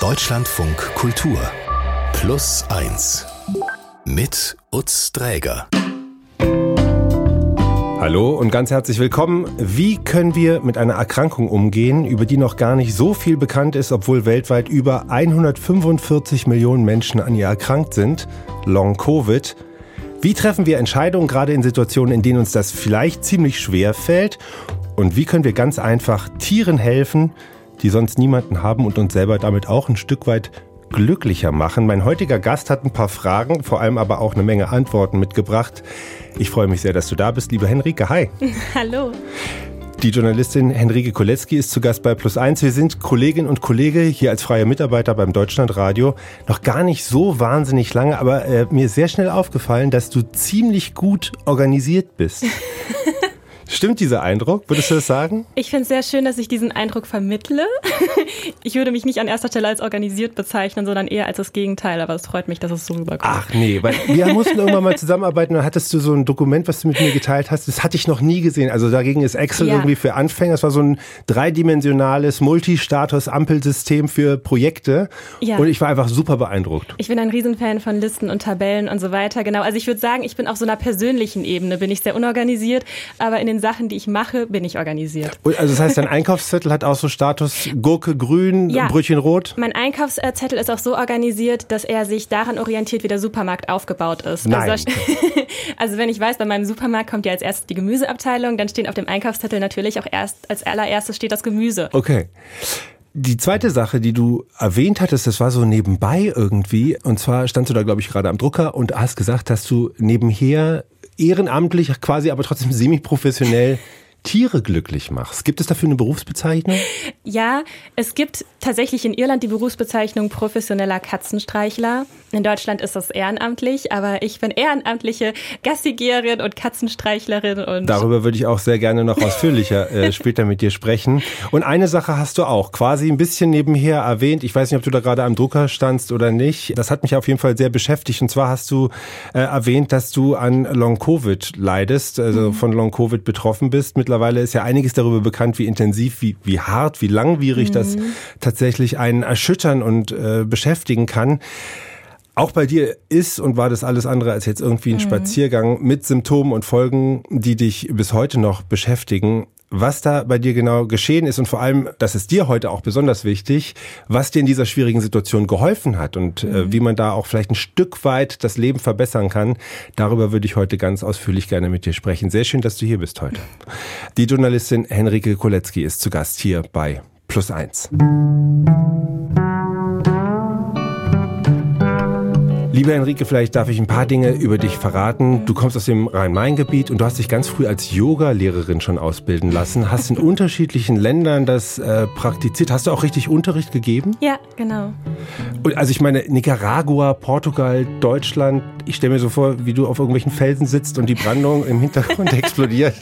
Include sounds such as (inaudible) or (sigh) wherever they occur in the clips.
Deutschlandfunk Kultur. Plus 1. Mit Utz Dräger. Hallo und ganz herzlich willkommen. Wie können wir mit einer Erkrankung umgehen, über die noch gar nicht so viel bekannt ist, obwohl weltweit über 145 Millionen Menschen an ihr erkrankt sind? Long Covid. Wie treffen wir Entscheidungen gerade in Situationen, in denen uns das vielleicht ziemlich schwer fällt? Und wie können wir ganz einfach Tieren helfen, die sonst niemanden haben und uns selber damit auch ein Stück weit glücklicher machen? Mein heutiger Gast hat ein paar Fragen, vor allem aber auch eine Menge Antworten mitgebracht. Ich freue mich sehr, dass du da bist, liebe Henrike. Hi. (laughs) Hallo. Die Journalistin Henrike Kolecki ist zu Gast bei Plus Eins. Wir sind Kollegin und Kollege hier als freie Mitarbeiter beim Deutschlandradio. Noch gar nicht so wahnsinnig lange, aber äh, mir ist sehr schnell aufgefallen, dass du ziemlich gut organisiert bist. (laughs) Stimmt dieser Eindruck? Würdest du das sagen? Ich finde es sehr schön, dass ich diesen Eindruck vermittle. (laughs) Ich würde mich nicht an erster Stelle als organisiert bezeichnen, sondern eher als das Gegenteil. Aber es freut mich, dass es so rüberkommt. Ach nee, weil wir (laughs) mussten irgendwann mal zusammenarbeiten. Dann hattest du so ein Dokument, was du mit mir geteilt hast. Das hatte ich noch nie gesehen. Also dagegen ist Excel ja. irgendwie für Anfänger. Es war so ein dreidimensionales Multistatus-Ampelsystem für Projekte. Ja. Und ich war einfach super beeindruckt. Ich bin ein Riesenfan von Listen und Tabellen und so weiter. Genau. Also ich würde sagen, ich bin auf so einer persönlichen Ebene bin ich sehr unorganisiert, aber in den Sachen, die ich mache, bin ich organisiert. Also das heißt, dein Einkaufszettel hat auch so Status Gurke grün, ja. Brötchen rot? Mein Einkaufszettel ist auch so organisiert, dass er sich daran orientiert, wie der Supermarkt aufgebaut ist. Nein. Also, (laughs) also wenn ich weiß, bei meinem Supermarkt kommt ja als erstes die Gemüseabteilung, dann stehen auf dem Einkaufszettel natürlich auch erst als allererstes steht das Gemüse. Okay. Die zweite Sache, die du erwähnt hattest, das war so nebenbei irgendwie. Und zwar standst du da, glaube ich, gerade am Drucker und hast gesagt, dass du nebenher ehrenamtlich, quasi aber trotzdem semi-professionell Tiere glücklich machst. Gibt es dafür eine Berufsbezeichnung? Ja, es gibt tatsächlich in Irland die Berufsbezeichnung professioneller Katzenstreichler. In Deutschland ist das ehrenamtlich, aber ich bin ehrenamtliche Gassigerin und Katzenstreichlerin. Und Darüber würde ich auch sehr gerne noch ausführlicher äh, (laughs) später mit dir sprechen. Und eine Sache hast du auch quasi ein bisschen nebenher erwähnt. Ich weiß nicht, ob du da gerade am Drucker standst oder nicht. Das hat mich auf jeden Fall sehr beschäftigt. Und zwar hast du äh, erwähnt, dass du an Long-Covid leidest, also mhm. von Long-Covid betroffen bist. Mittlerweile ist ja einiges darüber bekannt, wie intensiv, wie, wie hart, wie langwierig mhm. das tatsächlich einen erschüttern und äh, beschäftigen kann. Auch bei dir ist und war das alles andere als jetzt irgendwie ein mhm. Spaziergang mit Symptomen und Folgen, die dich bis heute noch beschäftigen. Was da bei dir genau geschehen ist und vor allem, das ist dir heute auch besonders wichtig, was dir in dieser schwierigen Situation geholfen hat und äh, mhm. äh, wie man da auch vielleicht ein Stück weit das Leben verbessern kann, darüber würde ich heute ganz ausführlich gerne mit dir sprechen. Sehr schön, dass du hier bist heute. Die Journalistin Henrike Kolecki ist zu Gast hier bei Plus eins. Liebe Enrique, vielleicht darf ich ein paar Dinge über dich verraten. Du kommst aus dem Rhein-Main-Gebiet und du hast dich ganz früh als Yoga-Lehrerin schon ausbilden lassen. Hast in (laughs) unterschiedlichen Ländern das äh, praktiziert. Hast du auch richtig Unterricht gegeben? Ja, genau. Also ich meine, Nicaragua, Portugal, Deutschland. Ich stelle mir so vor, wie du auf irgendwelchen Felsen sitzt und die Brandung im Hintergrund (laughs) explodiert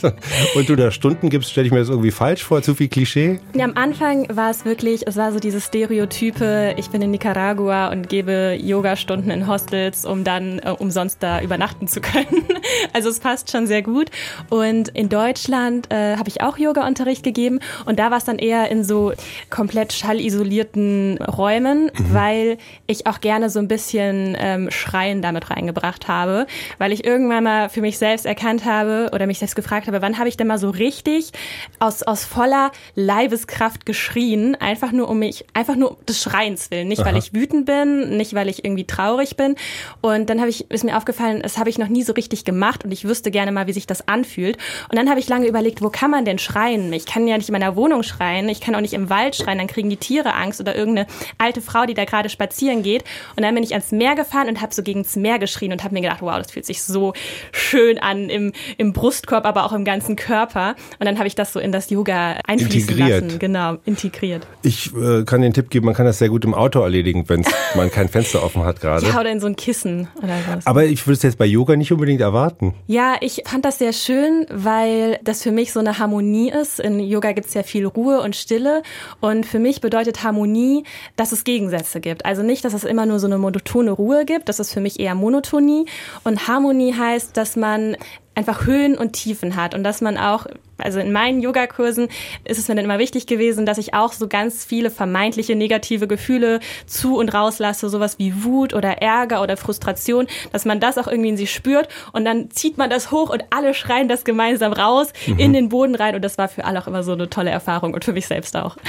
und du da Stunden gibst. Stelle ich mir das irgendwie falsch vor? Zu viel Klischee? Ja, am Anfang war es wirklich, es war so dieses Stereotype, ich bin in Nicaragua und gebe Yoga-Stunden in Hostel Hostels, um dann äh, umsonst da übernachten zu können. (laughs) also es passt schon sehr gut. Und in Deutschland äh, habe ich auch Yoga-Unterricht gegeben und da war es dann eher in so komplett schallisolierten Räumen, mhm. weil ich auch gerne so ein bisschen ähm, Schreien damit reingebracht habe, weil ich irgendwann mal für mich selbst erkannt habe oder mich selbst gefragt habe, wann habe ich denn mal so richtig aus, aus voller Leibeskraft geschrien, einfach nur um mich, einfach nur des Schreiens willen, nicht Aha. weil ich wütend bin, nicht weil ich irgendwie traurig bin, bin. Und dann habe ich, ist mir aufgefallen, das habe ich noch nie so richtig gemacht und ich wüsste gerne mal, wie sich das anfühlt. Und dann habe ich lange überlegt, wo kann man denn schreien? Ich kann ja nicht in meiner Wohnung schreien, ich kann auch nicht im Wald schreien, dann kriegen die Tiere Angst oder irgendeine alte Frau, die da gerade spazieren geht. Und dann bin ich ans Meer gefahren und habe so gegens Meer geschrien und habe mir gedacht, wow, das fühlt sich so schön an im, im Brustkorb, aber auch im ganzen Körper. Und dann habe ich das so in das Yoga einfließen integriert. lassen. Genau, integriert. Ich äh, kann den Tipp geben, man kann das sehr gut im Auto erledigen, wenn (laughs) man kein Fenster offen hat gerade. Ja, oder in so ein Kissen oder was. Aber ich würde es jetzt bei Yoga nicht unbedingt erwarten. Ja, ich fand das sehr schön, weil das für mich so eine Harmonie ist. In Yoga gibt es ja viel Ruhe und Stille. Und für mich bedeutet Harmonie, dass es Gegensätze gibt. Also nicht, dass es immer nur so eine monotone Ruhe gibt. Das ist für mich eher Monotonie. Und Harmonie heißt, dass man einfach Höhen und Tiefen hat und dass man auch Also in meinen Yogakursen ist es mir dann immer wichtig gewesen, dass ich auch so ganz viele vermeintliche negative Gefühle zu und rauslasse, sowas wie Wut oder Ärger oder Frustration, dass man das auch irgendwie in sich spürt und dann zieht man das hoch und alle schreien das gemeinsam raus mhm. in den Boden rein und das war für alle auch immer so eine tolle Erfahrung und für mich selbst auch. (laughs)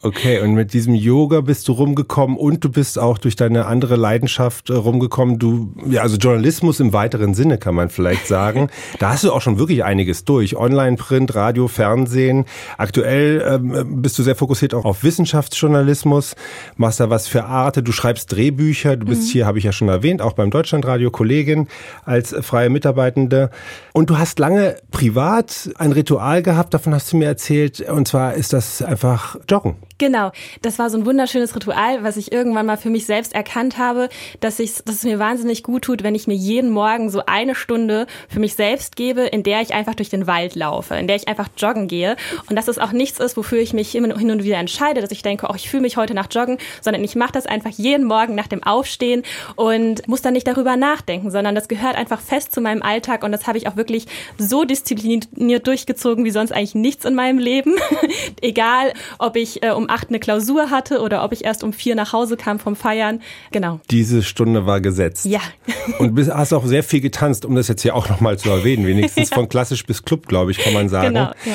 Okay, und mit diesem Yoga bist du rumgekommen und du bist auch durch deine andere Leidenschaft äh, rumgekommen. Du, ja, also Journalismus im weiteren Sinne kann man vielleicht sagen. (laughs) da hast du auch schon wirklich einiges durch. Online, Print, Radio, Fernsehen. Aktuell ähm, bist du sehr fokussiert auch auf Wissenschaftsjournalismus, machst da was für Arte, du schreibst Drehbücher, du bist mhm. hier, habe ich ja schon erwähnt, auch beim Deutschlandradio Kollegin als freie Mitarbeitende. Und du hast lange privat ein Ritual gehabt, davon hast du mir erzählt, und zwar ist das einfach Joggen. Genau, das war so ein wunderschönes Ritual, was ich irgendwann mal für mich selbst erkannt habe, dass, ich, dass es mir wahnsinnig gut tut, wenn ich mir jeden Morgen so eine Stunde für mich selbst gebe, in der ich einfach durch den Wald laufe, in der ich einfach joggen gehe. Und dass es auch nichts ist, wofür ich mich immer hin und wieder entscheide, dass ich denke, oh, ich fühle mich heute nach Joggen, sondern ich mache das einfach jeden Morgen nach dem Aufstehen und muss dann nicht darüber nachdenken, sondern das gehört einfach fest zu meinem Alltag und das habe ich auch wirklich so diszipliniert durchgezogen wie sonst eigentlich nichts in meinem Leben. (laughs) Egal, ob ich äh, um acht eine Klausur hatte oder ob ich erst um vier nach Hause kam vom Feiern. Genau. Diese Stunde war gesetzt. Ja. Und bist, hast auch sehr viel getanzt, um das jetzt hier auch nochmal zu erwähnen. (laughs) Wenigstens ja. von klassisch bis Club, glaube ich, kann man sagen. Genau, ja.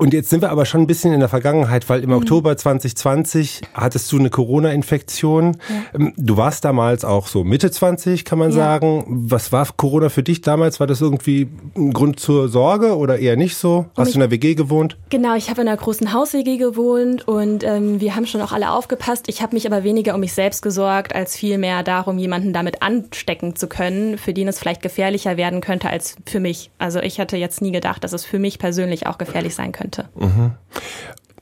Und jetzt sind wir aber schon ein bisschen in der Vergangenheit, weil im mhm. Oktober 2020 hattest du eine Corona-Infektion. Ja. Ähm, du warst damals auch so Mitte 20, kann man ja. sagen. Was war Corona für dich damals? War das irgendwie ein Grund zur Sorge oder eher nicht so? Hast ich, du in der WG gewohnt? Genau, ich habe in einer großen Haus-WG gewohnt und ähm, wir haben schon auch alle aufgepasst. Ich habe mich aber weniger um mich selbst gesorgt, als vielmehr darum, jemanden damit anstecken zu können, für den es vielleicht gefährlicher werden könnte als für mich. Also ich hatte jetzt nie gedacht, dass es für mich persönlich auch gefährlich sein könnte könnte. Mhm.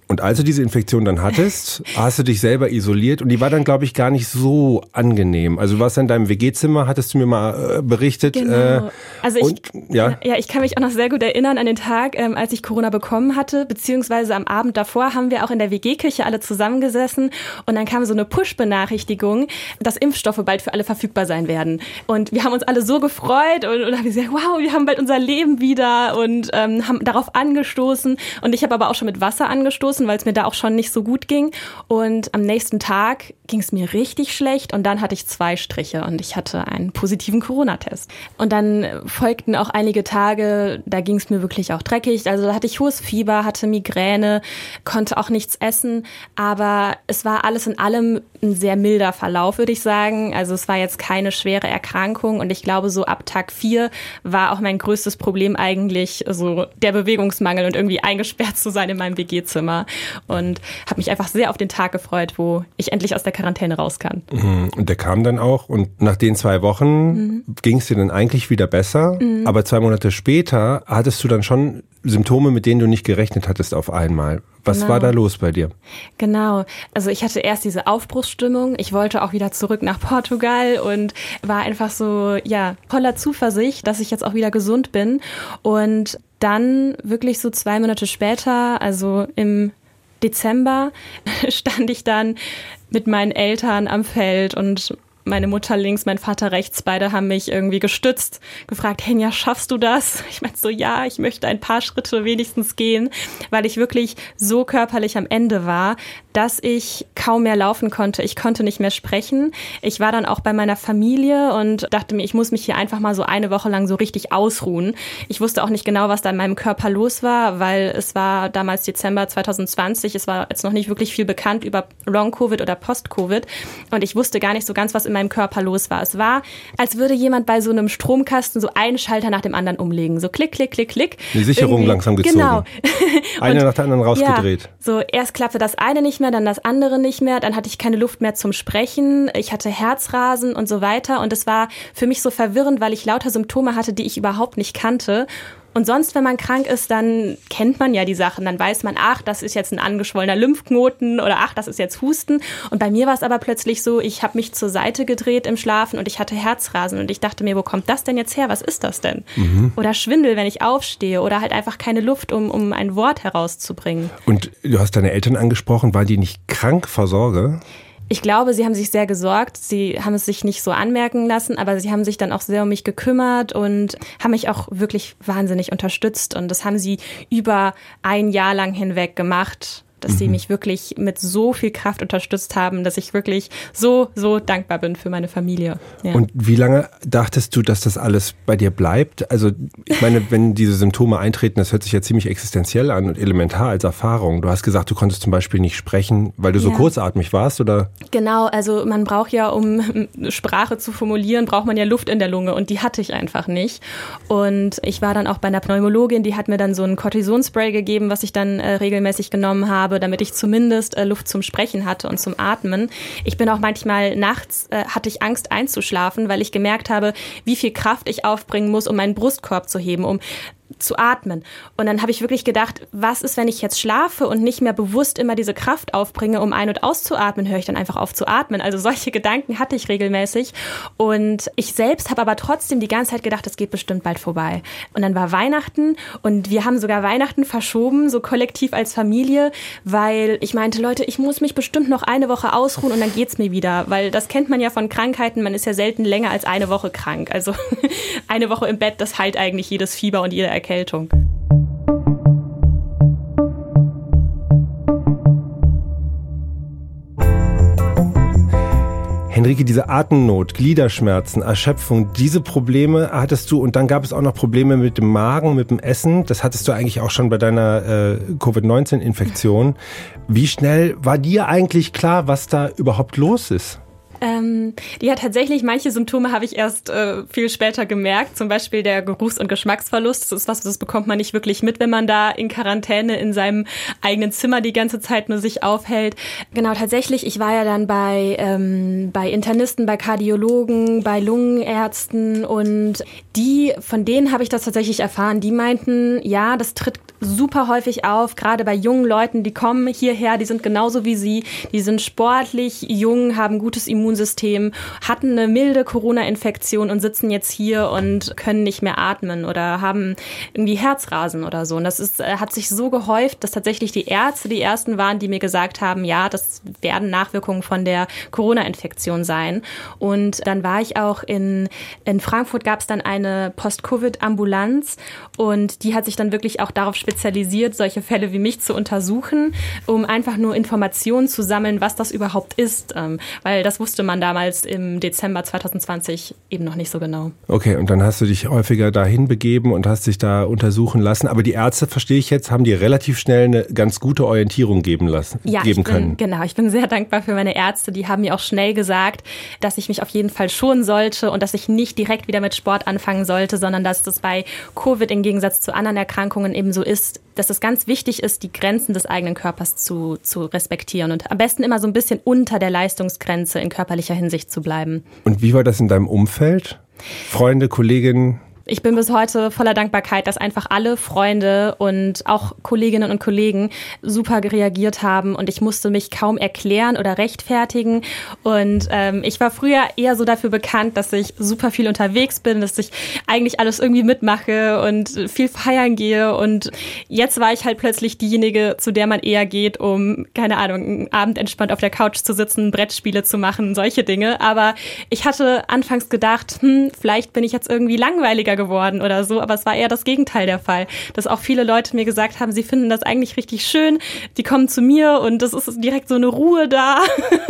Und als du diese Infektion dann hattest, (laughs) hast du dich selber isoliert und die war dann, glaube ich, gar nicht so angenehm. Also du warst in deinem WG-Zimmer, hattest du mir mal äh, berichtet. Genau. Äh, also ich, und, ja. ja, ich kann mich auch noch sehr gut erinnern an den Tag, ähm, als ich Corona bekommen hatte, beziehungsweise am Abend davor haben wir auch in der WG-Küche alle zusammengesessen und dann kam so eine Push-Benachrichtigung, dass Impfstoffe bald für alle verfügbar sein werden. Und wir haben uns alle so gefreut und, und haben gesagt, wow, wir haben bald unser Leben wieder und ähm, haben darauf angestoßen. Und ich habe aber auch schon mit Wasser angestoßen gestoßen, weil es mir da auch schon nicht so gut ging. Und am nächsten Tag ging es mir richtig schlecht und dann hatte ich zwei Striche und ich hatte einen positiven Corona-Test. Und dann folgten auch einige Tage, da ging es mir wirklich auch dreckig. Also da hatte ich hohes Fieber, hatte Migräne, konnte auch nichts essen, aber es war alles in allem ein sehr milder Verlauf, würde ich sagen. Also es war jetzt keine schwere Erkrankung und ich glaube, so ab Tag vier war auch mein größtes Problem eigentlich so der Bewegungsmangel und irgendwie eingesperrt zu sein in meinem WG-Zimmer und habe mich einfach sehr auf den Tag gefreut, wo ich endlich aus der Quarantäne raus kann. Mhm. Und der kam dann auch und nach den zwei Wochen mhm. ging es dir dann eigentlich wieder besser, mhm. aber zwei Monate später hattest du dann schon Symptome, mit denen du nicht gerechnet hattest auf einmal. Was genau. war da los bei dir? Genau. Also ich hatte erst diese Aufbruchsstimmung. Ich wollte auch wieder zurück nach Portugal und war einfach so, ja, voller Zuversicht, dass ich jetzt auch wieder gesund bin. Und dann wirklich so zwei Monate später, also im Dezember, (laughs) stand ich dann mit meinen Eltern am Feld und meine Mutter links, mein Vater rechts, beide haben mich irgendwie gestützt, gefragt, Henja, schaffst du das? Ich meinte so, ja, ich möchte ein paar Schritte wenigstens gehen, weil ich wirklich so körperlich am Ende war, dass ich kaum mehr laufen konnte. Ich konnte nicht mehr sprechen. Ich war dann auch bei meiner Familie und dachte mir, ich muss mich hier einfach mal so eine Woche lang so richtig ausruhen. Ich wusste auch nicht genau, was da in meinem Körper los war, weil es war damals Dezember 2020. Es war jetzt noch nicht wirklich viel bekannt über Long-Covid oder Post-Covid. Und ich wusste gar nicht so ganz, was in meinem Körper los war. Es war, als würde jemand bei so einem Stromkasten so einen Schalter nach dem anderen umlegen. So klick, klick, klick, klick. Die Sicherung Irgendwie. langsam gezogen. Genau. (laughs) eine nach der anderen rausgedreht. Ja, so erst klappte das eine nicht mehr, dann das andere nicht mehr. Dann hatte ich keine Luft mehr zum Sprechen. Ich hatte Herzrasen und so weiter. Und es war für mich so verwirrend, weil ich lauter Symptome hatte, die ich überhaupt nicht kannte. Und sonst, wenn man krank ist, dann kennt man ja die Sachen. Dann weiß man, ach, das ist jetzt ein angeschwollener Lymphknoten oder ach, das ist jetzt Husten. Und bei mir war es aber plötzlich so, ich habe mich zur Seite gedreht im Schlafen und ich hatte Herzrasen. Und ich dachte mir, wo kommt das denn jetzt her? Was ist das denn? Mhm. Oder Schwindel, wenn ich aufstehe oder halt einfach keine Luft, um, um ein Wort herauszubringen. Und du hast deine Eltern angesprochen, waren die nicht krank vor Sorge? Ich glaube, sie haben sich sehr gesorgt. Sie haben es sich nicht so anmerken lassen, aber sie haben sich dann auch sehr um mich gekümmert und haben mich auch wirklich wahnsinnig unterstützt. Und das haben sie über ein Jahr lang hinweg gemacht dass mhm. sie mich wirklich mit so viel Kraft unterstützt haben, dass ich wirklich so, so dankbar bin für meine Familie. Ja. Und wie lange dachtest du, dass das alles bei dir bleibt? Also ich meine, wenn diese Symptome eintreten, das hört sich ja ziemlich existenziell an und elementar als Erfahrung. Du hast gesagt, du konntest zum Beispiel nicht sprechen, weil du so ja. kurzatmig warst, oder? Genau, also man braucht ja, um Sprache zu formulieren, braucht man ja Luft in der Lunge und die hatte ich einfach nicht. Und ich war dann auch bei einer Pneumologin, die hat mir dann so ein Cortisonspray gegeben, was ich dann äh, regelmäßig genommen habe habe, damit ich zumindest äh, Luft zum Sprechen hatte und zum Atmen. Ich bin auch manchmal nachts, äh, hatte ich Angst einzuschlafen, weil ich gemerkt habe, wie viel Kraft ich aufbringen muss, um meinen Brustkorb zu heben, um zu atmen. Und dann habe ich wirklich gedacht, was ist, wenn ich jetzt schlafe und nicht mehr bewusst immer diese Kraft aufbringe, um ein- und auszuatmen, höre ich dann einfach auf zu atmen. Also solche (laughs) Gedanken hatte ich regelmäßig. Und ich selbst habe aber trotzdem die ganze Zeit gedacht, es geht bestimmt bald vorbei. Und dann war Weihnachten und wir haben sogar Weihnachten verschoben, so kollektiv als Familie, weil ich meinte, Leute, ich muss mich bestimmt noch eine Woche ausruhen und dann geht's mir wieder. Weil das kennt man ja von Krankheiten, man ist ja selten länger als eine Woche krank. Also (laughs) eine Woche im Bett, das heilt eigentlich jedes Fieber und jede Erkältung. Henrike, diese Atemnot, Gliederschmerzen, Erschöpfung, diese Probleme hattest du und dann gab es auch noch Probleme mit dem Magen, mit dem Essen. Das hattest du eigentlich auch schon bei deiner äh, Covid-19-Infektion. Wie schnell war dir eigentlich klar, was da überhaupt los ist? Ähm, ja, tatsächlich, manche Symptome habe ich erst äh, viel später gemerkt. Zum Beispiel der Geruchs- und Geschmacksverlust. Das ist was, das bekommt man nicht wirklich mit, wenn man da in Quarantäne in seinem eigenen Zimmer die ganze Zeit nur sich aufhält. Genau, tatsächlich, ich war ja dann bei, ähm, bei Internisten, bei Kardiologen, bei Lungenärzten und die, von denen habe ich das tatsächlich erfahren. Die meinten, ja, das tritt super häufig auf, gerade bei jungen Leuten, die kommen hierher, die sind genauso wie sie, die sind sportlich, jung, haben gutes Immunsystem, hatten eine milde Corona-Infektion und sitzen jetzt hier und können nicht mehr atmen oder haben irgendwie Herzrasen oder so. Und das ist, äh, hat sich so gehäuft, dass tatsächlich die Ärzte die ersten waren, die mir gesagt haben, ja, das werden Nachwirkungen von der Corona-Infektion sein. Und dann war ich auch in, in Frankfurt gab es dann eine Post-Covid-Ambulanz und die hat sich dann wirklich auch darauf spezialisiert, solche Fälle wie mich zu untersuchen, um einfach nur Informationen zu sammeln, was das überhaupt ist. Ähm, weil das wusste man damals im Dezember 2020 eben noch nicht so genau. Okay, und dann hast du dich häufiger dahin begeben und hast dich da untersuchen lassen. Aber die Ärzte, verstehe ich jetzt, haben dir relativ schnell eine ganz gute Orientierung geben lassen, ja, geben bin, können. Genau, ich bin sehr dankbar für meine Ärzte. Die haben mir auch schnell gesagt, dass ich mich auf jeden Fall schonen sollte und dass ich nicht direkt wieder mit Sport anfangen sollte, sondern dass das bei Covid im Gegensatz zu anderen Erkrankungen eben so ist, ist, dass es ganz wichtig ist, die Grenzen des eigenen Körpers zu, zu respektieren und am besten immer so ein bisschen unter der Leistungsgrenze in körperlicher Hinsicht zu bleiben. Und wie war das in deinem Umfeld? Freunde, Kolleginnen? Ich bin bis heute voller Dankbarkeit, dass einfach alle Freunde und auch Kolleginnen und Kollegen super reagiert haben und ich musste mich kaum erklären oder rechtfertigen. Und ähm, ich war früher eher so dafür bekannt, dass ich super viel unterwegs bin, dass ich eigentlich alles irgendwie mitmache und viel feiern gehe. Und jetzt war ich halt plötzlich diejenige, zu der man eher geht, um, keine Ahnung, einen Abend entspannt auf der Couch zu sitzen, Brettspiele zu machen, solche Dinge. Aber ich hatte anfangs gedacht, hm, vielleicht bin ich jetzt irgendwie langweiliger geworden oder so, aber es war eher das Gegenteil der Fall, dass auch viele Leute mir gesagt haben, sie finden das eigentlich richtig schön, die kommen zu mir und das ist direkt so eine Ruhe da.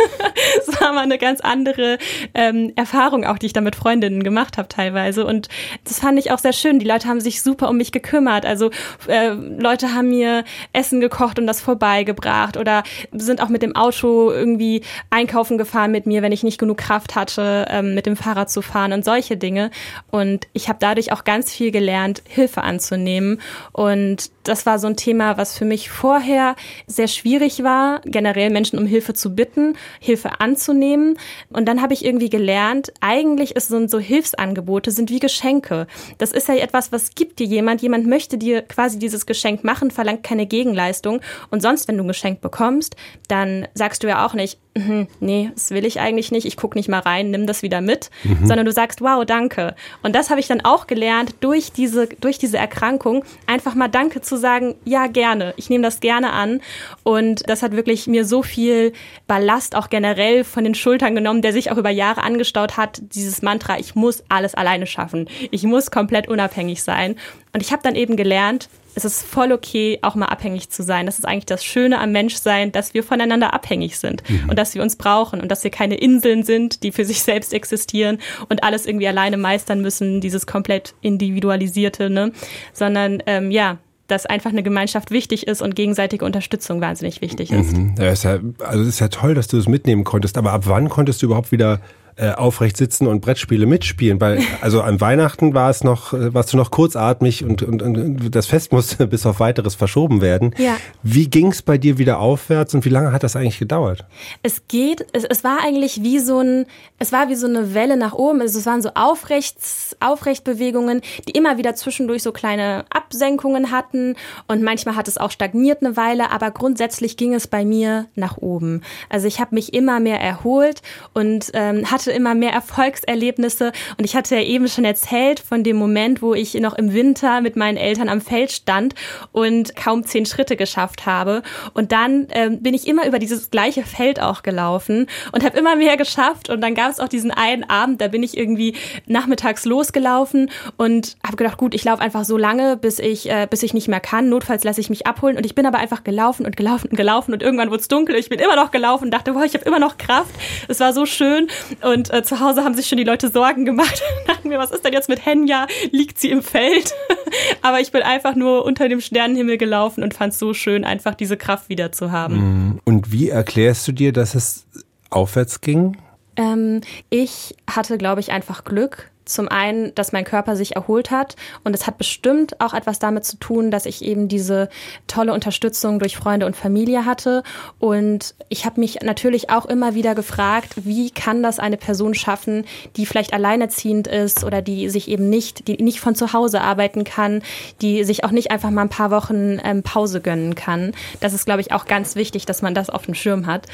(laughs) das war mal eine ganz andere ähm, Erfahrung auch, die ich da mit Freundinnen gemacht habe teilweise und das fand ich auch sehr schön. Die Leute haben sich super um mich gekümmert, also äh, Leute haben mir Essen gekocht und das vorbeigebracht oder sind auch mit dem Auto irgendwie einkaufen gefahren mit mir, wenn ich nicht genug Kraft hatte, ähm, mit dem Fahrrad zu fahren und solche Dinge und ich habe da dadurch auch ganz viel gelernt, Hilfe anzunehmen. Und das war so ein Thema, was für mich vorher sehr schwierig war, generell Menschen um Hilfe zu bitten, Hilfe anzunehmen. Und dann habe ich irgendwie gelernt, eigentlich sind so Hilfsangebote sind wie Geschenke. Das ist ja etwas, was gibt dir jemand. Jemand möchte dir quasi dieses Geschenk machen, verlangt keine Gegenleistung. Und sonst, wenn du ein Geschenk bekommst, dann sagst du ja auch nicht, mhm, nee, das will ich eigentlich nicht, ich gucke nicht mal rein, nimm das wieder mit, mhm. sondern du sagst, wow, danke. Und das habe ich dann auch gelernt, durch diese, durch diese Erkrankung einfach mal Danke zu sagen, ja, gerne, ich nehme das gerne an. Und das hat wirklich mir so viel Ballast auch generell von den Schultern genommen, der sich auch über Jahre angestaut hat, dieses Mantra, ich muss alles alleine schaffen, ich muss komplett unabhängig sein. Und ich habe dann eben gelernt, es ist voll okay, auch mal abhängig zu sein. Das ist eigentlich das Schöne am Menschsein, dass wir voneinander abhängig sind mhm. und dass wir uns brauchen und dass wir keine Inseln sind, die für sich selbst existieren und alles irgendwie alleine meistern müssen, dieses komplett individualisierte, ne? Sondern ähm, ja, dass einfach eine Gemeinschaft wichtig ist und gegenseitige Unterstützung wahnsinnig wichtig ist. Mhm. Ja, ist ja, also es ist ja toll, dass du es mitnehmen konntest, aber ab wann konntest du überhaupt wieder äh, aufrecht sitzen und Brettspiele mitspielen. Weil, also an Weihnachten war es noch, äh, warst du noch kurzatmig und, und, und das Fest musste (laughs) bis auf weiteres verschoben werden. Ja. Wie ging es bei dir wieder aufwärts und wie lange hat das eigentlich gedauert? Es geht, es, es war eigentlich wie so ein, es war wie so eine Welle nach oben. Also es waren so Aufrechts, Aufrechtbewegungen, die immer wieder zwischendurch so kleine Absenkungen hatten und manchmal hat es auch stagniert eine Weile, aber grundsätzlich ging es bei mir nach oben. Also ich habe mich immer mehr erholt und ähm, hatte hatte immer mehr Erfolgserlebnisse und ich hatte ja eben schon erzählt von dem Moment, wo ich noch im Winter mit meinen Eltern am Feld stand und kaum zehn Schritte geschafft habe. Und dann ähm, bin ich immer über dieses gleiche Feld auch gelaufen und habe immer mehr geschafft. Und dann gab es auch diesen einen Abend, da bin ich irgendwie nachmittags losgelaufen und habe gedacht, gut, ich laufe einfach so lange, bis ich, äh, bis ich nicht mehr kann. Notfalls lasse ich mich abholen. Und ich bin aber einfach gelaufen und gelaufen und gelaufen und irgendwann wurde es dunkel. Ich bin immer noch gelaufen und dachte, boah, ich habe immer noch Kraft. Es war so schön. Und und äh, zu Hause haben sich schon die Leute Sorgen gemacht. (laughs) dachten mir, was ist denn jetzt mit Henja? Liegt sie im Feld? (laughs) Aber ich bin einfach nur unter dem Sternenhimmel gelaufen und fand es so schön, einfach diese Kraft wieder zu haben. Mm. Und wie erklärst du dir, dass es aufwärts ging? Ähm, ich hatte, glaube ich, einfach Glück zum einen, dass mein Körper sich erholt hat und es hat bestimmt auch etwas damit zu tun, dass ich eben diese tolle Unterstützung durch Freunde und Familie hatte und ich habe mich natürlich auch immer wieder gefragt, wie kann das eine Person schaffen, die vielleicht alleinerziehend ist oder die sich eben nicht, die nicht von zu Hause arbeiten kann, die sich auch nicht einfach mal ein paar Wochen ähm, Pause gönnen kann. Das ist, glaube ich, auch ganz wichtig, dass man das auf dem Schirm hat.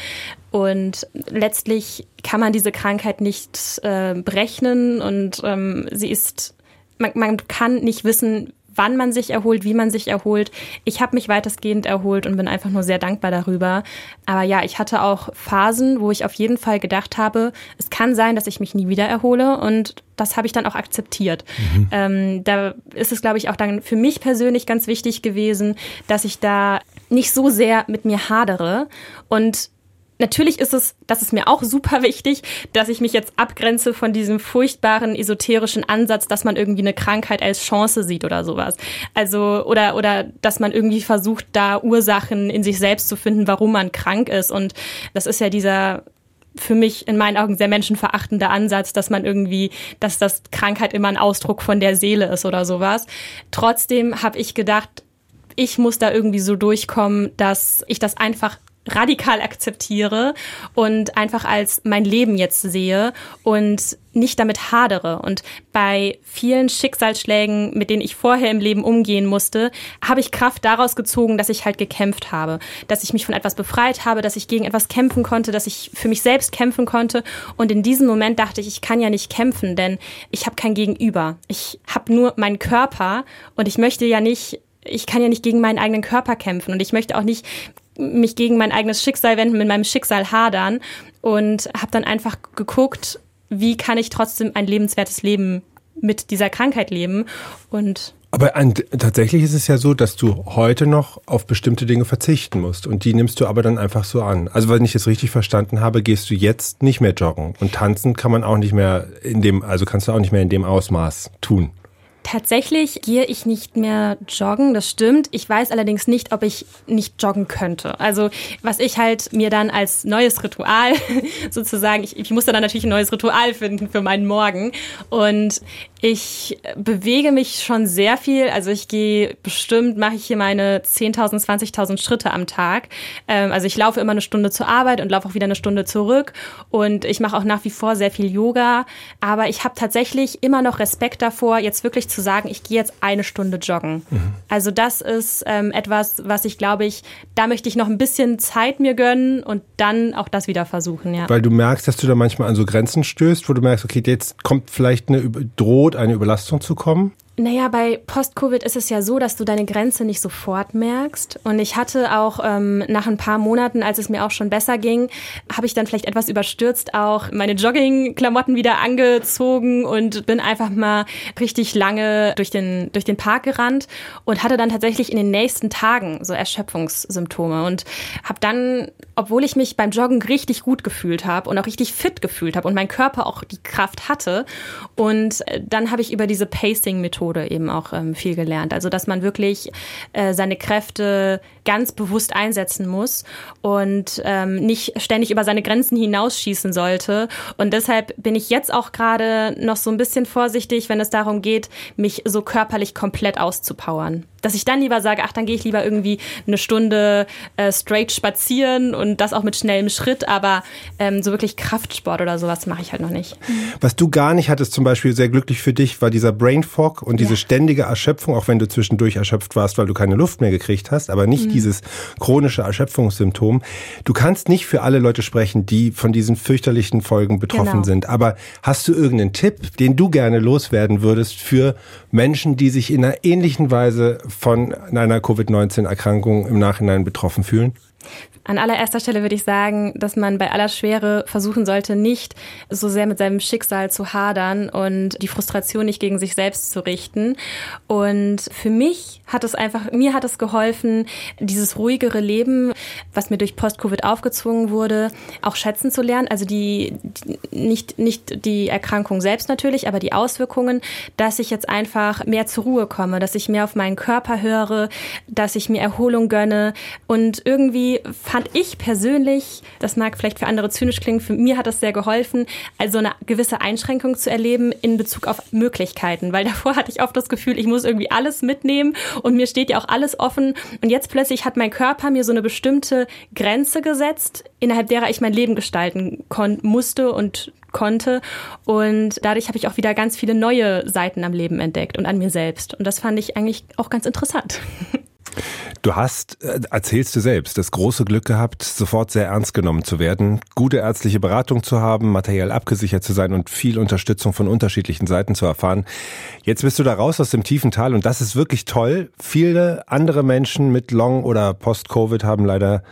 Und letztlich kann man diese Krankheit nicht äh, berechnen und ähm, sie ist, man, man kann nicht wissen, wann man sich erholt, wie man sich erholt. Ich habe mich weitestgehend erholt und bin einfach nur sehr dankbar darüber. Aber ja, ich hatte auch Phasen, wo ich auf jeden Fall gedacht habe, es kann sein, dass ich mich nie wieder erhole und das habe ich dann auch akzeptiert. Mhm. Ähm, da ist es, glaube ich, auch dann für mich persönlich ganz wichtig gewesen, dass ich da nicht so sehr mit mir hadere und Natürlich ist es, das ist mir auch super wichtig, dass ich mich jetzt abgrenze von diesem furchtbaren esoterischen Ansatz, dass man irgendwie eine Krankheit als Chance sieht oder sowas. Also, oder, oder, dass man irgendwie versucht, da Ursachen in sich selbst zu finden, warum man krank ist. Und das ist ja dieser, für mich in meinen Augen sehr menschenverachtende Ansatz, dass man irgendwie, dass das Krankheit immer ein Ausdruck von der Seele ist oder sowas. Trotzdem habe ich gedacht, ich muss da irgendwie so durchkommen, dass ich das einfach radikal akzeptiere und einfach als mein Leben jetzt sehe und nicht damit hadere. Und bei vielen Schicksalsschlägen, mit denen ich vorher im Leben umgehen musste, habe ich Kraft daraus gezogen, dass ich halt gekämpft habe, dass ich mich von etwas befreit habe, dass ich gegen etwas kämpfen konnte, dass ich für mich selbst kämpfen konnte. Und in diesem Moment dachte ich, ich kann ja nicht kämpfen, denn ich habe kein Gegenüber. Ich habe nur meinen Körper und ich möchte ja nicht ich kann ja nicht gegen meinen eigenen Körper kämpfen und ich möchte auch nicht mich gegen mein eigenes Schicksal wenden, mit meinem Schicksal hadern und habe dann einfach geguckt, wie kann ich trotzdem ein lebenswertes Leben mit dieser Krankheit leben und aber ein, tatsächlich ist es ja so, dass du heute noch auf bestimmte Dinge verzichten musst und die nimmst du aber dann einfach so an. Also wenn ich es richtig verstanden habe, gehst du jetzt nicht mehr joggen und tanzen kann man auch nicht mehr in dem, also kannst du auch nicht mehr in dem Ausmaß tun. Tatsächlich gehe ich nicht mehr joggen, das stimmt. Ich weiß allerdings nicht, ob ich nicht joggen könnte. Also was ich halt mir dann als neues Ritual (laughs) sozusagen, ich, ich musste dann natürlich ein neues Ritual finden für meinen Morgen. Und Ich bewege mich schon sehr viel. Also ich gehe bestimmt, mache ich hier meine 10.000, 20.000 Schritte am Tag. Ähm, also ich laufe immer eine Stunde zur Arbeit und laufe auch wieder eine Stunde zurück. Und ich mache auch nach wie vor sehr viel Yoga. Aber ich habe tatsächlich immer noch Respekt davor, jetzt wirklich zu sagen, ich gehe jetzt eine Stunde joggen. Mhm. Also das ist ähm, etwas, was ich glaube ich, da möchte ich noch ein bisschen Zeit mir gönnen und dann auch das wieder versuchen. Ja. Weil du merkst, dass du da manchmal an so Grenzen stößt, wo du merkst, okay, jetzt kommt vielleicht eine droht droht eine Überlastung zu kommen? Naja, bei Post-Covid ist es ja so, dass du deine Grenze nicht sofort merkst. Und ich hatte auch ähm, nach ein paar Monaten, als es mir auch schon besser ging, habe ich dann vielleicht etwas überstürzt auch meine Jogging-Klamotten wieder angezogen und bin einfach mal richtig lange durch den, durch den Park gerannt und hatte dann tatsächlich in den nächsten Tagen so Erschöpfungssymptome und habe dann, obwohl ich mich beim Joggen richtig gut gefühlt habe und auch richtig fit gefühlt habe und mein Körper auch die Kraft hatte und äh, dann habe ich über diese Pacing-Methode Methode eben auch ähm, viel gelernt. Also dass man wirklich äh, seine Kräfte ganz bewusst einsetzen muss und ähm, nicht ständig über seine Grenzen hinausschießen sollte. Und deshalb bin ich jetzt auch gerade noch so ein bisschen vorsichtig, wenn es darum geht, mich so körperlich komplett auszupowern dass ich dann lieber sage, ach, dann gehe ich lieber irgendwie eine Stunde äh, straight spazieren und das auch mit schnellem Schritt, aber ähm, so wirklich Kraftsport oder sowas mache ich halt noch nicht. Was du gar nicht hattest, zum Beispiel sehr glücklich für dich, war dieser Brain Fog und diese ja. ständige Erschöpfung, auch wenn du zwischendurch erschöpft warst, weil du keine Luft mehr gekriegt hast, aber nicht mhm. dieses chronische Erschöpfungssymptom. Du kannst nicht für alle Leute sprechen, die von diesen fürchterlichen Folgen betroffen genau. sind, aber hast du irgendeinen Tipp, den du gerne loswerden würdest für Menschen, die sich in einer ähnlichen Weise von einer Covid-19-Erkrankung im Nachhinein betroffen fühlen? An allererster Stelle würde ich sagen, dass man bei aller Schwere versuchen sollte, nicht so sehr mit seinem Schicksal zu hadern und die Frustration nicht gegen sich selbst zu richten. Und für mich hat es einfach, mir hat es geholfen, dieses ruhigere Leben, was mir durch Post-Covid aufgezwungen wurde, auch schätzen zu lernen. Also die, die, nicht, nicht die Erkrankung selbst natürlich, aber die Auswirkungen, dass ich jetzt einfach mehr zur Ruhe komme, dass ich mehr auf meinen Körper höre, dass ich mir Erholung gönne und irgendwie fand ich persönlich, das mag vielleicht für andere zynisch klingen, für mir hat das sehr geholfen, also eine gewisse Einschränkung zu erleben in Bezug auf Möglichkeiten, weil davor hatte ich oft das Gefühl, ich muss irgendwie alles mitnehmen und mir steht ja auch alles offen und jetzt plötzlich hat mein Körper mir so eine bestimmte Grenze gesetzt, innerhalb derer ich mein Leben gestalten musste und konnte. Und dadurch habe ich auch wieder ganz viele neue Seiten am Leben entdeckt und an mir selbst. Und das fand ich eigentlich auch ganz interessant. (laughs) Du hast, äh, erzählst du selbst, das große Glück gehabt, sofort sehr ernst genommen zu werden, gute ärztliche Beratung zu haben, materiell abgesichert zu sein und viel Unterstützung von unterschiedlichen Seiten zu erfahren. Jetzt bist du da raus aus dem tiefen Tal und das ist wirklich toll. Viele andere Menschen mit Long- oder Post-Covid haben leider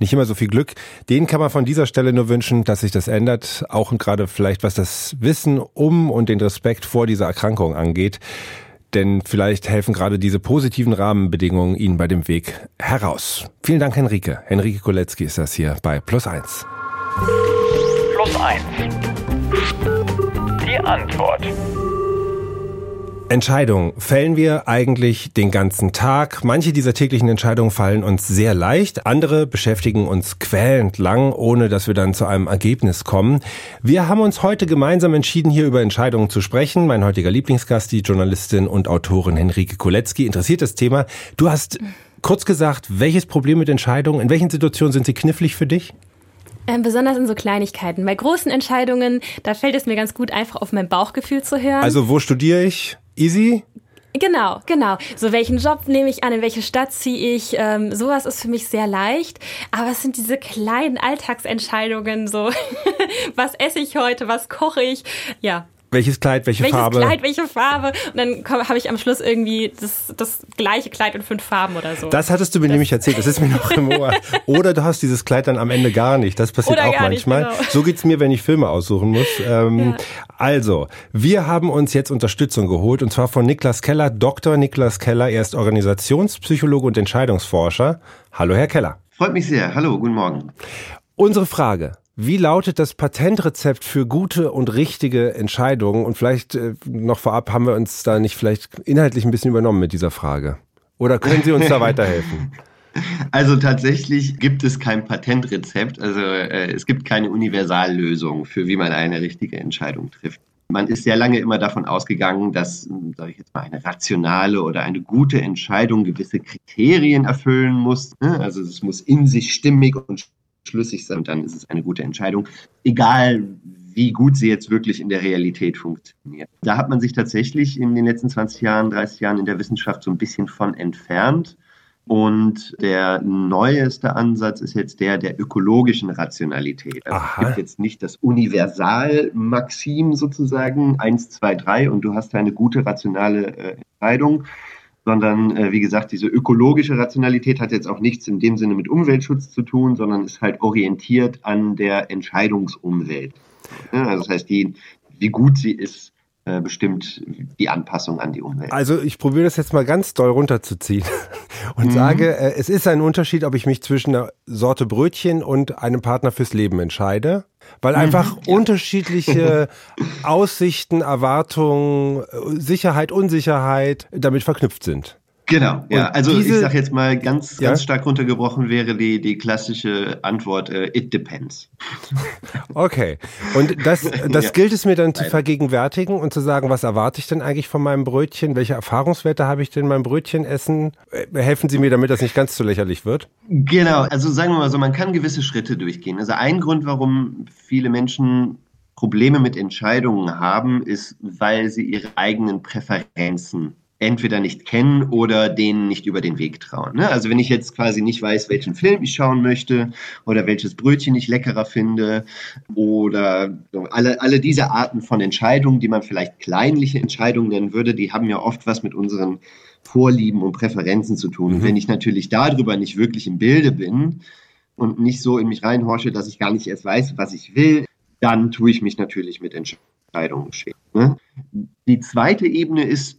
nicht immer so viel Glück. Denen kann man von dieser Stelle nur wünschen, dass sich das ändert, auch und gerade vielleicht was das Wissen um und den Respekt vor dieser Erkrankung angeht. Denn vielleicht helfen gerade diese positiven Rahmenbedingungen Ihnen bei dem Weg heraus. Vielen Dank, Henrike. Henrike Koletzki ist das hier bei Plus 1. Plus 1. Die Antwort. Entscheidungen fällen wir eigentlich den ganzen Tag. Manche dieser täglichen Entscheidungen fallen uns sehr leicht, andere beschäftigen uns quälend lang, ohne dass wir dann zu einem Ergebnis kommen. Wir haben uns heute gemeinsam entschieden, hier über Entscheidungen zu sprechen. Mein heutiger Lieblingsgast, die Journalistin und Autorin Henrike Koletzki, interessiert das Thema. Du hast kurz gesagt, welches Problem mit Entscheidungen, in welchen Situationen sind sie knifflig für dich? Ähm, besonders in so Kleinigkeiten. Bei großen Entscheidungen, da fällt es mir ganz gut, einfach auf mein Bauchgefühl zu hören. Also wo studiere ich? Easy? Genau, genau. So welchen Job nehme ich an, in welche Stadt ziehe ich? Ähm, sowas ist für mich sehr leicht. Aber es sind diese kleinen Alltagsentscheidungen, so (laughs) was esse ich heute, was koche ich? Ja, welches Kleid, welche Welches Farbe? Welches Kleid, welche Farbe? Und dann habe ich am Schluss irgendwie das, das gleiche Kleid in fünf Farben oder so. Das hattest du mir das nämlich erzählt, das ist mir noch im Ohr. (laughs) Oder du hast dieses Kleid dann am Ende gar nicht. Das passiert auch manchmal. Nicht, genau. So geht's mir, wenn ich Filme aussuchen muss. Ähm, ja. Also, wir haben uns jetzt Unterstützung geholt und zwar von Niklas Keller, Dr. Niklas Keller. Er ist Organisationspsychologe und Entscheidungsforscher. Hallo, Herr Keller. Freut mich sehr. Hallo, guten Morgen. Unsere Frage. Wie lautet das Patentrezept für gute und richtige Entscheidungen? Und vielleicht äh, noch vorab haben wir uns da nicht vielleicht inhaltlich ein bisschen übernommen mit dieser Frage. Oder können Sie uns da (laughs) weiterhelfen? Also tatsächlich gibt es kein Patentrezept. Also äh, es gibt keine Universallösung für wie man eine richtige Entscheidung trifft. Man ist sehr lange immer davon ausgegangen, dass, sage ich jetzt mal, eine rationale oder eine gute Entscheidung gewisse Kriterien erfüllen muss. Ne? Also es muss in sich stimmig und schlüssig sein, dann ist es eine gute Entscheidung. Egal, wie gut sie jetzt wirklich in der Realität funktioniert. Da hat man sich tatsächlich in den letzten 20 Jahren, 30 Jahren in der Wissenschaft so ein bisschen von entfernt. Und der neueste Ansatz ist jetzt der der ökologischen Rationalität. Also es gibt jetzt nicht das Universalmaxim sozusagen, 1, 2, 3 und du hast eine gute rationale äh, Entscheidung, sondern äh, wie gesagt, diese ökologische Rationalität hat jetzt auch nichts in dem Sinne mit Umweltschutz zu tun, sondern ist halt orientiert an der Entscheidungsumwelt. Ja, also das heißt, die, wie gut sie ist, äh, bestimmt die Anpassung an die Umwelt. Also ich probiere das jetzt mal ganz doll runterzuziehen (laughs) und mhm. sage, äh, es ist ein Unterschied, ob ich mich zwischen einer Sorte Brötchen und einem Partner fürs Leben entscheide, weil mhm. einfach ja. unterschiedliche (laughs) Aussichten, Erwartungen, Sicherheit, Unsicherheit damit verknüpft sind. Genau, ja. also diese, ich sage jetzt mal ganz, ja? ganz stark runtergebrochen wäre die, die klassische Antwort, äh, it depends. Okay. Und das, (laughs) das ja. gilt es mir dann zu vergegenwärtigen und zu sagen, was erwarte ich denn eigentlich von meinem Brötchen? Welche Erfahrungswerte habe ich denn beim Brötchenessen? Äh, helfen Sie mir, damit das nicht ganz zu lächerlich wird? Genau, also sagen wir mal so, man kann gewisse Schritte durchgehen. Also ein Grund, warum viele Menschen Probleme mit Entscheidungen haben, ist, weil sie ihre eigenen Präferenzen entweder nicht kennen oder denen nicht über den Weg trauen. Ne? Also wenn ich jetzt quasi nicht weiß, welchen Film ich schauen möchte oder welches Brötchen ich leckerer finde oder alle, alle diese Arten von Entscheidungen, die man vielleicht kleinliche Entscheidungen nennen würde, die haben ja oft was mit unseren Vorlieben und Präferenzen zu tun. Und mhm. wenn ich natürlich darüber nicht wirklich im Bilde bin und nicht so in mich reinhorche, dass ich gar nicht erst weiß, was ich will, dann tue ich mich natürlich mit Entscheidungen schwer. Ne? Die zweite Ebene ist,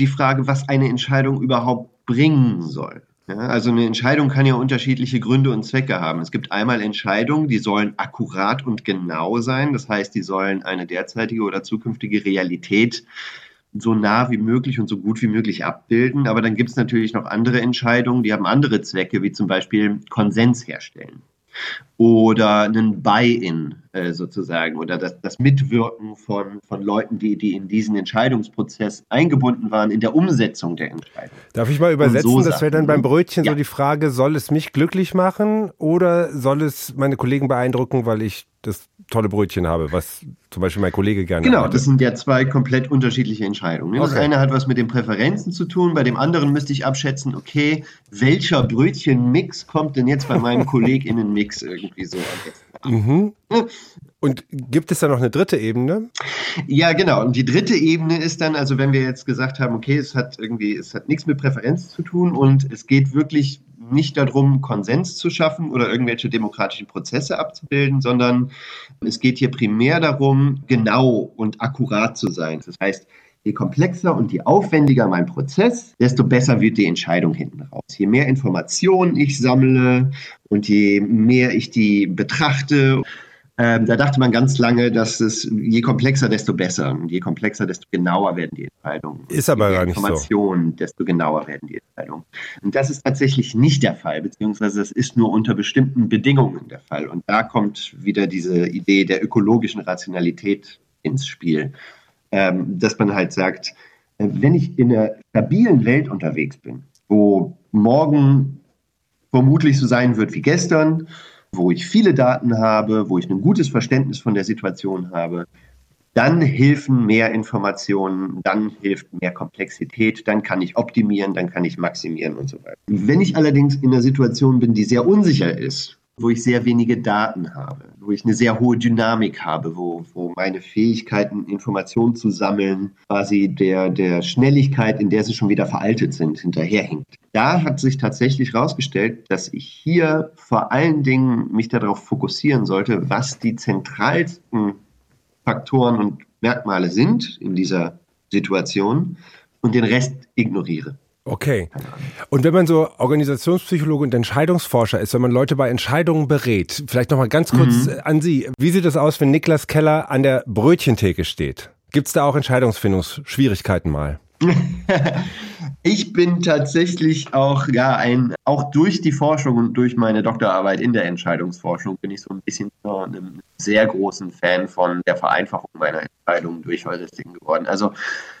die Frage, was eine Entscheidung überhaupt bringen soll. Ja, also eine Entscheidung kann ja unterschiedliche Gründe und Zwecke haben. Es gibt einmal Entscheidungen, die sollen akkurat und genau sein. Das heißt, die sollen eine derzeitige oder zukünftige Realität so nah wie möglich und so gut wie möglich abbilden. Aber dann gibt es natürlich noch andere Entscheidungen, die haben andere Zwecke, wie zum Beispiel Konsens herstellen oder einen Buy-in äh, sozusagen oder das, das, Mitwirken von, von Leuten, die, die in diesen Entscheidungsprozess eingebunden waren, in der Umsetzung der Entscheidung. Darf ich mal übersetzen? So das wäre dann beim Brötchen ja. so die Frage, soll es mich glücklich machen oder soll es meine Kollegen beeindrucken, weil ich das tolle Brötchen habe, was zum Beispiel mein Kollege gerne Genau, hatte. das sind ja zwei komplett unterschiedliche Entscheidungen. Das okay. eine hat was mit den Präferenzen zu tun, bei dem anderen müsste ich abschätzen, okay, welcher Brötchenmix kommt denn jetzt bei meinem (laughs) KollegInnen-Mix irgendwie so am besten mhm. Und gibt es da noch eine dritte Ebene? Ja, genau. Und die dritte Ebene ist dann, also wenn wir jetzt gesagt haben, okay, es hat irgendwie, es hat nichts mit Präferenz zu tun und es geht wirklich nicht darum, Konsens zu schaffen oder irgendwelche demokratischen Prozesse abzubilden, sondern es geht hier primär darum, genau und akkurat zu sein. Das heißt, je komplexer und je aufwendiger mein Prozess, desto besser wird die Entscheidung hinten raus. Je mehr Informationen ich sammle und je mehr ich die betrachte, ähm, da dachte man ganz lange, dass es je komplexer, desto besser. Und je komplexer, desto genauer werden die Entscheidungen. Ist aber gar nicht so. Informationen, desto genauer werden die Entscheidungen. Und das ist tatsächlich nicht der Fall, beziehungsweise das ist nur unter bestimmten Bedingungen der Fall. Und da kommt wieder diese Idee der ökologischen Rationalität ins Spiel. Ähm, dass man halt sagt, äh, wenn ich in einer stabilen Welt unterwegs bin, wo morgen vermutlich so sein wird wie gestern, wo ich viele Daten habe, wo ich ein gutes Verständnis von der Situation habe, dann helfen mehr Informationen, dann hilft mehr Komplexität, dann kann ich optimieren, dann kann ich maximieren und so weiter. Wenn ich allerdings in einer Situation bin, die sehr unsicher ist, wo ich sehr wenige Daten habe, wo ich eine sehr hohe Dynamik habe, wo, wo meine Fähigkeiten, Informationen zu sammeln, quasi der, der Schnelligkeit, in der sie schon wieder veraltet sind, hinterherhinkt. Da hat sich tatsächlich herausgestellt, dass ich hier vor allen Dingen mich darauf fokussieren sollte, was die zentralsten Faktoren und Merkmale sind in dieser Situation und den Rest ignoriere. Okay. Und wenn man so Organisationspsychologe und Entscheidungsforscher ist, wenn man Leute bei Entscheidungen berät, vielleicht nochmal ganz kurz mhm. an Sie. Wie sieht es aus, wenn Niklas Keller an der Brötchentheke steht? Gibt es da auch Entscheidungsfindungsschwierigkeiten mal? (laughs) Ich bin tatsächlich auch, ja, ein, auch durch die Forschung und durch meine Doktorarbeit in der Entscheidungsforschung bin ich so ein bisschen so einem sehr großen Fan von der Vereinfachung meiner Entscheidungen durch Heuristiken geworden. Also,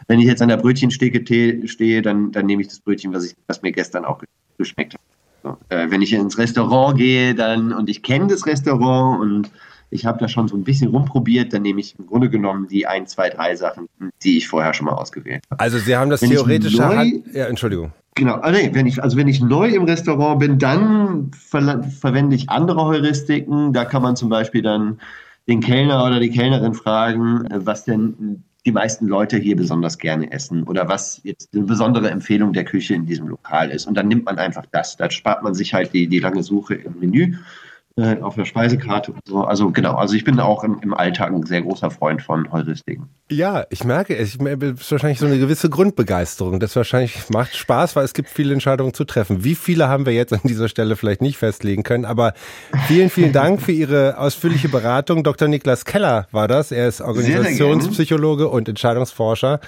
wenn ich jetzt an der Brötchenstege stehe, dann, dann nehme ich das Brötchen, was, ich, was mir gestern auch geschmeckt hat. So, äh, wenn ich ins Restaurant gehe, dann, und ich kenne das Restaurant und ich habe da schon so ein bisschen rumprobiert, dann nehme ich im Grunde genommen die ein, zwei, drei Sachen, die ich vorher schon mal ausgewählt habe. Also Sie haben das wenn theoretische neu, ja, Entschuldigung. Genau, also wenn ich, also wenn ich neu im Restaurant bin, dann ver verwende ich andere Heuristiken. Da kann man zum Beispiel dann den Kellner oder die Kellnerin fragen, was denn die meisten Leute hier besonders gerne essen oder was jetzt eine besondere Empfehlung der Küche in diesem Lokal ist. Und dann nimmt man einfach das. Da spart man sich halt die, die lange Suche im Menü äh, auf der Speisekarte und so. Also genau, also ich bin auch im, im Alltag ein sehr großer Freund von Heuristiken. Ja, ich merke es. Es ist wahrscheinlich so eine gewisse Grundbegeisterung. Das wahrscheinlich macht Spaß, weil es gibt viele Entscheidungen zu treffen. Wie viele haben wir jetzt an dieser Stelle vielleicht nicht festlegen können, aber vielen, vielen Dank für Ihre ausführliche Beratung. Dr. Niklas Keller war das. Er ist Organisationspsychologe und Entscheidungsforscher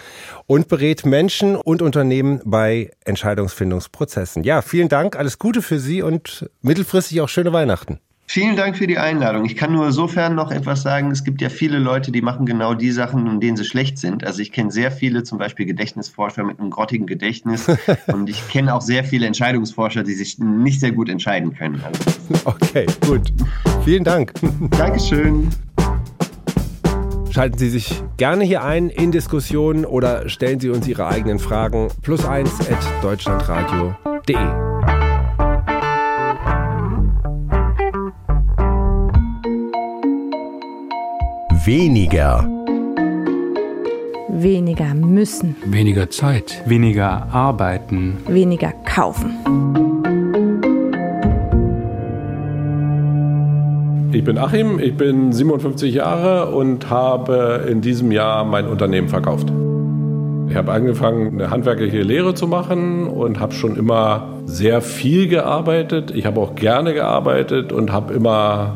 und berät Menschen und Unternehmen bei Entscheidungsfindungsprozessen. Ja, vielen Dank. Alles Gute für Sie und mittelfristig auch schöne Weihnachten. Vielen Dank für die Einladung. Ich kann nur sofern noch etwas sagen. Es gibt ja viele Leute, die machen genau die Sachen, in denen sie schlecht sind. Also ich kenne sehr viele, zum Beispiel Gedächtnisforscher mit einem grottigen Gedächtnis. (laughs) und ich kenne auch sehr viele Entscheidungsforscher, die sich nicht sehr gut entscheiden können. Also (laughs) okay, gut. Vielen Dank. (laughs) Dankeschön. Schalten Sie sich gerne hier ein in Diskussionen oder stellen Sie uns Ihre eigenen Fragen. Plus eins at deutschlandradio.de. Weniger. Weniger müssen. Weniger Zeit. Weniger arbeiten. Weniger kaufen. Ich bin Achim, ich bin 57 Jahre und habe in diesem Jahr mein Unternehmen verkauft. Ich habe angefangen, eine handwerkliche Lehre zu machen und habe schon immer sehr viel gearbeitet. Ich habe auch gerne gearbeitet und habe immer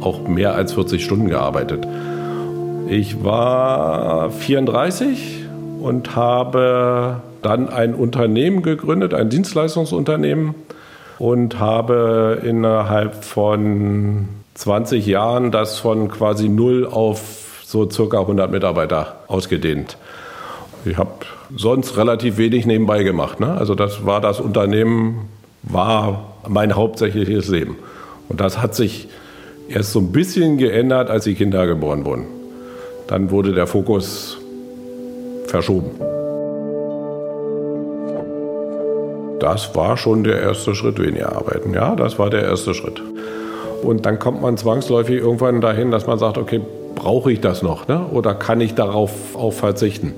auch mehr als 40 Stunden gearbeitet. Ich war 34 und habe dann ein Unternehmen gegründet, ein Dienstleistungsunternehmen und habe innerhalb von 20 Jahren das von quasi null auf so circa 100 Mitarbeiter ausgedehnt. Ich habe sonst relativ wenig nebenbei gemacht. Ne? Also das war das Unternehmen, war mein hauptsächliches Leben. Und das hat sich erst so ein bisschen geändert, als die Kinder geboren wurden dann wurde der Fokus verschoben. Das war schon der erste Schritt, weniger arbeiten. Ja, das war der erste Schritt. Und dann kommt man zwangsläufig irgendwann dahin, dass man sagt, okay, brauche ich das noch ne? oder kann ich darauf auch verzichten?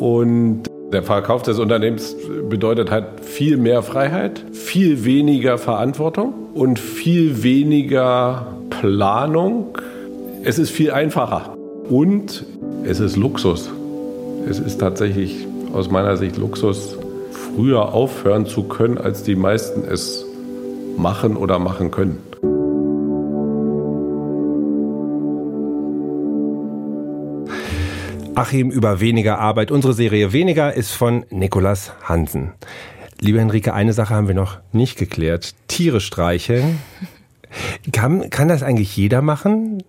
Und der Verkauf des Unternehmens bedeutet halt viel mehr Freiheit, viel weniger Verantwortung und viel weniger Planung. Es ist viel einfacher. Und es ist Luxus. Es ist tatsächlich aus meiner Sicht Luxus, früher aufhören zu können, als die meisten es machen oder machen können. Achim über weniger Arbeit. Unsere Serie Weniger ist von Nikolas Hansen. Liebe Henrike, eine Sache haben wir noch nicht geklärt. Tiere streicheln. (laughs) Kann, kann das eigentlich jeder machen?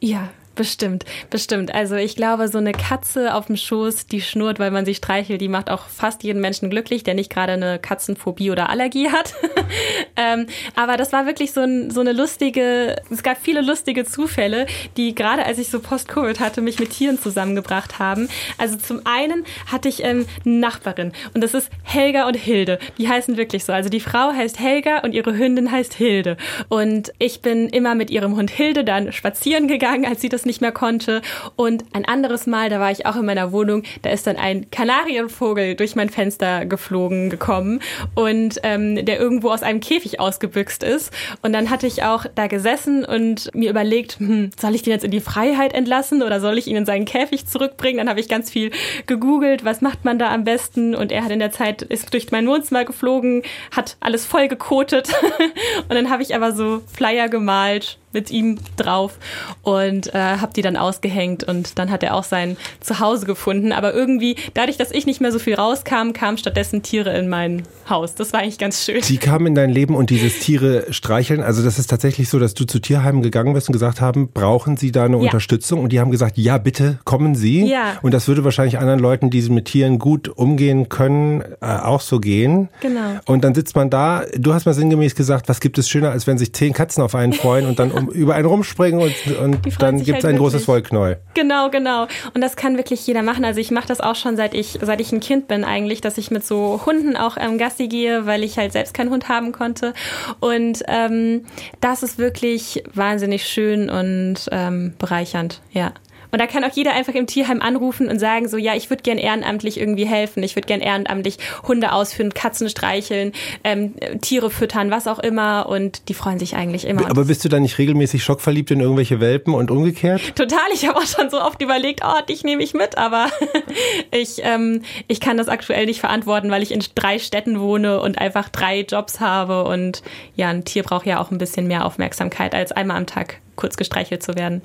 Ja, Bestimmt, bestimmt. Also ich glaube, so eine Katze auf dem Schoß, die schnurrt, weil man sie streichelt, die macht auch fast jeden Menschen glücklich, der nicht gerade eine Katzenphobie oder Allergie hat. (laughs) ähm, aber das war wirklich so, ein, so eine lustige, es gab viele lustige Zufälle, die gerade als ich so Post-Covid hatte, mich mit Tieren zusammengebracht haben. Also zum einen hatte ich ähm, eine Nachbarin und das ist Helga und Hilde. Die heißen wirklich so. Also die Frau heißt Helga und ihre Hündin heißt Hilde. Und ich bin immer mit ihrem Hund Hilde dann spazieren gegangen, als sie das nicht mehr konnte. Und ein anderes Mal, da war ich auch in meiner Wohnung, da ist dann ein Kanarienvogel durch mein Fenster geflogen gekommen und ähm, der irgendwo aus einem Käfig ausgebüxt ist. Und dann hatte ich auch da gesessen und mir überlegt, hm, soll ich den jetzt in die Freiheit entlassen oder soll ich ihn in seinen Käfig zurückbringen? Dann habe ich ganz viel gegoogelt, was macht man da am besten? Und er hat in der Zeit, ist durch mein Wohnzimmer geflogen, hat alles voll gekotet. (laughs) und dann habe ich aber so Flyer gemalt mit ihm drauf und äh, habe die dann ausgehängt und dann hat er auch sein Zuhause gefunden. Aber irgendwie, dadurch, dass ich nicht mehr so viel rauskam, kamen stattdessen Tiere in mein Haus. Das war eigentlich ganz schön. Die kamen in dein Leben und dieses Tiere streicheln. Also das ist tatsächlich so, dass du zu Tierheimen gegangen bist und gesagt haben, brauchen Sie da eine Ja. Unterstützung? Und die haben gesagt, ja bitte, kommen Sie. Ja. Und das würde wahrscheinlich anderen Leuten, die mit Tieren gut umgehen können, äh, auch so gehen. Genau. Und dann sitzt man da. Du hast mal sinngemäß gesagt, was gibt es schöner, als wenn sich zehn Katzen auf einen freuen und dann um, über einen rumspringen und, und dann gibt es halt ein großes. Wollknäuel. Genau, genau. Und das kann wirklich jeder machen. Also ich mache das auch schon seit ich, seit ich ein Kind bin eigentlich, dass ich mit so Hunden auch ähm, Gassi gehe, weil ich halt selbst keinen Hund haben konnte. Und ähm, das ist wirklich wahnsinnig schön und ähm, bereichernd, ja. Und da kann auch jeder einfach im Tierheim anrufen und sagen so, ja, ich würde gern ehrenamtlich irgendwie helfen. Ich würde gern ehrenamtlich Hunde ausführen, Katzen streicheln, ähm, Tiere füttern, was auch immer. Und die freuen sich eigentlich immer. Aber bist du dann nicht regelmäßig schockverliebt in irgendwelche Welpen und umgekehrt? Total, ich habe auch schon so oft überlegt, oh, dich nehme ich mit, aber (laughs) ich, ähm, ich kann das aktuell nicht verantworten, weil ich in drei Städten wohne und einfach drei Jobs habe und ja, ein Tier braucht ja auch ein bisschen mehr Aufmerksamkeit, als einmal am Tag kurz gestreichelt zu werden.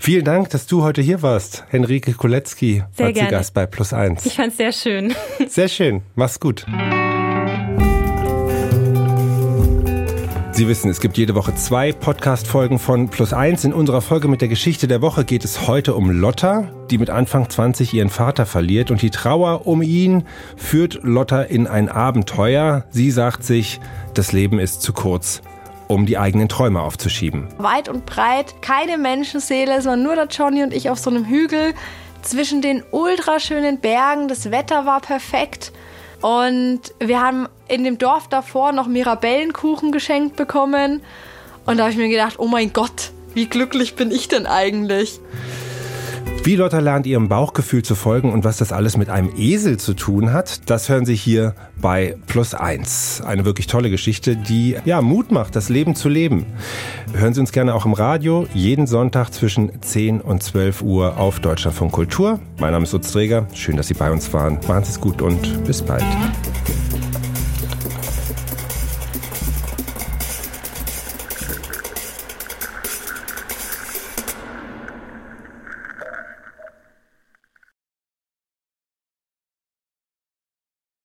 Vielen Dank, dass du heute hier warst. Henrike Kolecki Sehr war zu gerne. Gast bei Plus Eins. Ich fand's sehr schön. (laughs) Sehr schön. Mach's gut. Sie wissen, es gibt jede Woche zwei Podcast-Folgen von Plus Eins. In unserer Folge mit der Geschichte der Woche geht es heute um Lotta, die mit Anfang 20 ihren Vater verliert. Und die Trauer um ihn führt Lotta in ein Abenteuer. Sie sagt sich, das Leben ist zu kurz, um die eigenen Träume aufzuschieben. Weit und breit, keine Menschenseele, waren nur der Johnny und ich auf so einem Hügel zwischen den ultraschönen Bergen. Das Wetter war perfekt. Und wir haben in dem Dorf davor noch Mirabellenkuchen geschenkt bekommen. Und da habe ich mir gedacht, oh mein Gott, wie glücklich bin ich denn eigentlich? Wie Lotta lernt, ihrem Bauchgefühl zu folgen und was das alles mit einem Esel zu tun hat, das hören Sie hier bei Plus Eins. Eine wirklich tolle Geschichte, die ja Mut macht, das Leben zu leben. Hören Sie uns gerne auch im Radio, jeden Sonntag zwischen 10 und 12 Uhr auf Deutschlandfunk Kultur. Mein Name ist Utz Träger. Schön, dass Sie bei uns waren. Machen Sie es gut und bis bald.